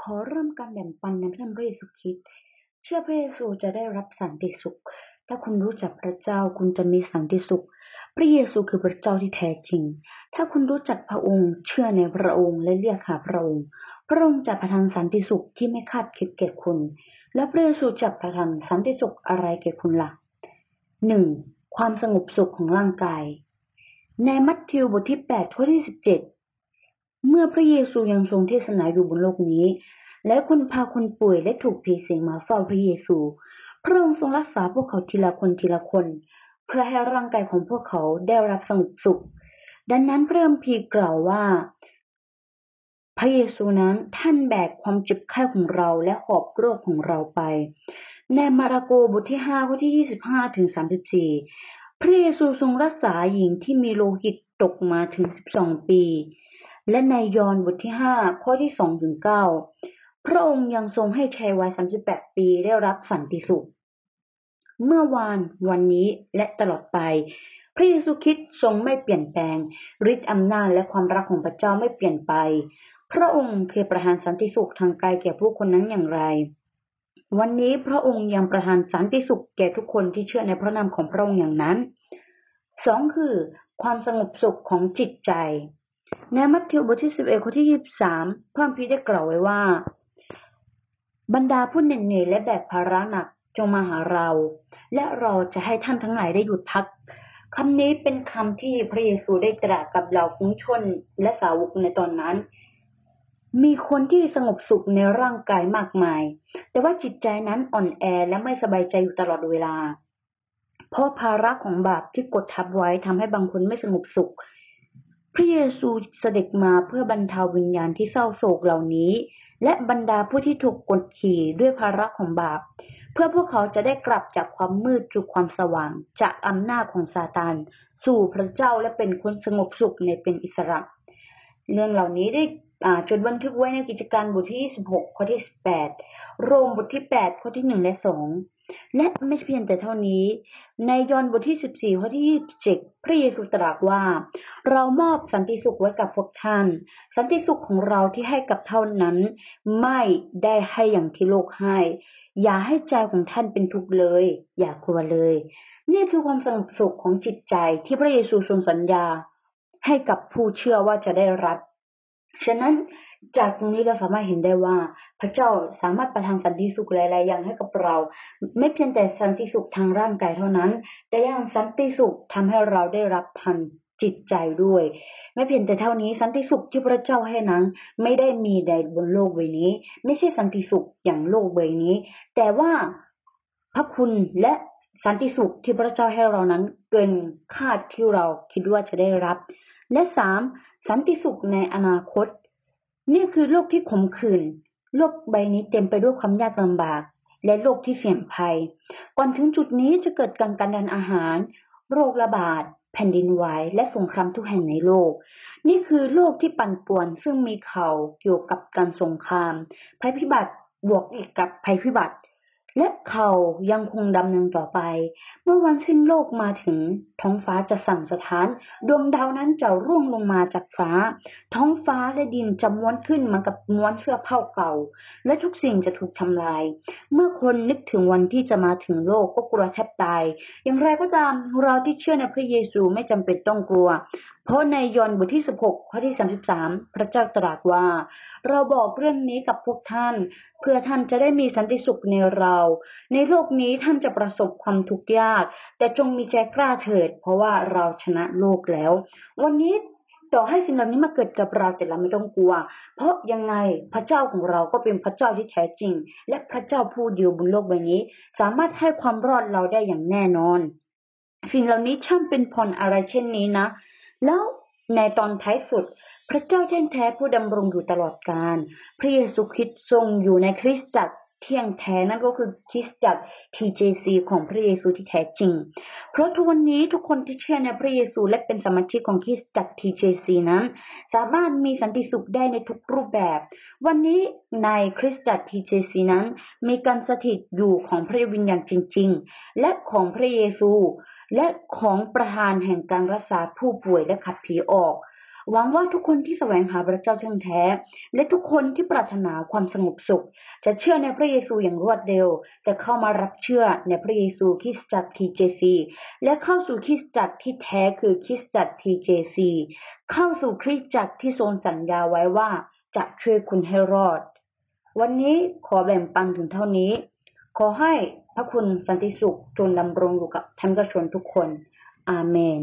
ขอเริ่มการแบ่งปันในพระนามพระเยซูคริสต์เชื่อพระเยซูจะได้รับสันติสุข ถ้าคุณรู้จักพระเจ้าคุณจะมีสันติสุข พระเยซูคือพระเจ้าที่แท้จริง ถ้าคุณรู้จักพระองค์ เชื่อในพระองค์และเรียกหาพระองค์ พระองค์จะประทานสันติสุขที่ไม่คาดคิดแก่คุณ และพระเยซูจะประทานสันติสุขอะไรแก่คุณละ่ะหนึ่งความสงบสุขของร่างกาย ในมัทธิวบทที่แปดข้อที่สิบ เมื่อพระเยซูยังทรงเทศนาอยู่บนโลกนี้ และคนพาคนป่วยและถูกผีสิงมาเฝ้าพระเยซู พระองค์ทรงรักษาพวกเขาทีละคนทีละคน เพื่อให้ร่างกายของพวกเขาได้รับสงบสุข ดังนั้นพระคัมภีร์กล่าวว่า พระเยซูนั้นท่านแบกความเจ็บไข้ของเราและหอบโรคของเราไปในมาระโกบทที่ห้าข้อที่ยี่สิบห้าถึงสามสิบสี่พระเยซูทรงรักษาหญิงที่มีโลหิตตกมาถึงสิบสองปี และในยอห์นบทที่ห้าข้อที่สองถึงเก้าพระองค์ยังทรงให้ชายวัยสามสิบแปดปีได้รับสันติสุข เมื่อวานวันนี้และตลอดไป พระเยซูคริสต์ทรงไม่เปลี่ยนแปลงฤทธิ์อำนาจและความรักของพระเจ้าไม่เปลี่ยนไป พระองค์เคยประทานสันติสุขทางกายแก่ผู้คนนั้นอย่างไร วันนี้พระองค์ยังประทานสันติสุขแก่ทุกคนที่เชื่อในพระนามของพระองค์อย่างนั้นสองคือความสงบสุขของจิตใจ ในมัทธิวบทที่สิบเอ็ดข้อที่ยี่สิบสามพระพีได้กล่าวไว้ว่า บรรดาผู้เหนื่อยและแบกภาระหนักจงมาหาเรา และเราจะให้ท่านทั้งหลายได้หยุดพักคำนี้เป็นคำที่พระเยซูได้ตรัสกับเหล่าฟุ้งชนและสาวกในตอนนั้น มีคนที่สงบสุขในร่างกายมากมาย แต่ว่าจิตใจนั้นอ่อนแอและไม่สบายใจอยู่ตลอดเวลา เพราะภาระของบาปที่กดทับไว้ทำให้บางคนไม่สงบสุข พระเยซูเสด็จมาเพื่อบรรเทาวิญญาณที่เศร้าโศกเหล่านี้ และบรรดาผู้ที่ถูกกดขี่ด้วยภาระของบาป เพื่อพวกเขาจะได้กลับจากความมืดสู่ความสว่าง จากอำนาจของซาตาน สู่พระเจ้าและเป็นคนสงบสุขในเป็นอิสระ เรื่องเหล่านี้ได้จดบันทึกไว้ในกิจการบทที่ 26 ข้อที่ 18 โรมบทที่ 8 ข้อที่ 1 และ 2 และไม่เพียงแต่เท่านี้ ในยอห์นบทที่สิบสี่ข้อที่ยี่สิบเจ็ดพระเยซูตรัสว่า เรามอบสันติสุขไว้กับพวกท่าน สันติสุขของเราที่ให้กับเท่านั้น ไม่ได้ให้อย่างที่โลกให้ อย่าให้ใจของท่านเป็นทุกข์เลย อย่ากลัวเลย นี่คือความสงบสุขของจิตใจที่พระเยซูทรงสัญญา ให้กับผู้เชื่อว่าจะได้รับ ฉะนั้น จากตรงนี้เราสามารถเห็นได้ว่า พระเจ้าสามารถประทานสันติสุขหลาย ๆ อย่างให้กับเรา ไม่เพียงแต่สันติสุขทางร่างกายเท่านั้น แต่ยังสันติสุขทำให้เราได้รับพันจิตใจด้วย ไม่เพียงแต่เท่านี้สันติสุขที่พระเจ้าให้นั้น ไม่ได้มีในบนโลกใบนี้ ไม่ใช่สันติสุขอย่างโลกใบนี้ แต่ว่าพระคุณและสันติสุขที่พระเจ้าให้เรานั้น เกินคาดที่เราคิดว่าจะได้รับ และสามสันติสุขในอนาคต นี่คือโลกที่ขมขื่น โลกใบนี้เต็มไปด้วยความยากลำบาก และโลกที่เสี่ยงภัย ก่อนถึงจุดนี้จะเกิดการกันดันอาหาร โรคระบาด แผ่นดินไหว และสงครามทุกแห่งในโลก นี่คือโลกที่ปั่นป่วน ซึ่งมีเขาเกี่ยวกับการสงคราม ภัยพิบัติ บวกอีกกับภัยพิบัติ และเขายังคงดำเนินต่อไป เมื่อวันสิ้นโลกมาถึง ท้องฟ้าจะสั่นสะท้าน ดวงดาวนั้นจะร่วงลงมาจากฟ้า ท้องฟ้าและดินจะม้วนขึ้นมากับม้วนเสื้อผ้าเก่า และทุกสิ่งจะถูกทำลาย เมื่อคนนึกถึงวันที่จะมาถึงโลกก็กลัวแทบตาย อย่างไรก็ตามเราที่เชื่อในพระเยซูไม่จำเป็นต้องกลัว เพราะในยอห์นบทที่ 16 ข้อที่ 33 พระเจ้าตรัสว่า เราบอกเรื่องนี้กับพวกท่าน เพื่อท่านจะได้มีสันติสุขในเรา ในโลกนี้ท่านจะประสบความทุกข์ยาก แต่จงมีใจกล้าเถิด เพราะว่าเราชนะโลกแล้ว วันนี้ต่อให้สิ่งเหล่านี้มาเกิดกับเราแต่เราไม่ต้องกลัว เพราะยังไงพระเจ้าของเราก็เป็นพระเจ้าที่แท้จริง และพระเจ้าผู้เดียวบนโลกใบนี้ สามารถให้ความรอดเราได้อย่างแน่นอน สิ่งเหล่านี้ช่างเป็นพรอะไรเช่นนี้นะ แล้วในตอนท้ายสุด พระเจ้าแท้แท้ผู้ดำรงอยู่ตลอดกาลพระเยซูคริสต์ทรงอยู่ในคริสตจักร เที่ยงแท้นั่นก็คือคริสตจักร TJC ของพระเยซูที่แท้จริง เพราะทุกวันนี้ทุกคนที่เชื่อในพระเยซูและเป็นสมาชิกของคริสตจักร TJC นั้น สามารถมีสันติสุขได้ในทุกรูปแบบ วันนี้ในคริสตจักร TJC นั้น มีการสถิตอยู่ของพระวิญญาณจริง ๆ และของพระเยซู และของประธานแห่งการรักษาผู้ป่วยและขับผีออก หวังว่าทุกคนที่แสวงหาพระเจ้าเที่ยงแท้ และทุกคนที่ปรารถนาความสงบสุข จะเชื่อในพระเยซูอย่างรวดเร็ว จะเข้ามารับเชื่อในพระเยซูคริสตจักร TJC และเข้าสู่คริสตจักรที่แท้คือคริสตจักร TJC เข้าสู่คริสตจักรที่ทรงสัญญาไว้ว่าจะช่วยคุณให้รอด วันนี้ขอแบ่งปันถึงเท่านี้ ขอให้พระคุณสันติสุขจงดำรงอยู่กับท่านผู้ชมทุกคน อาเมน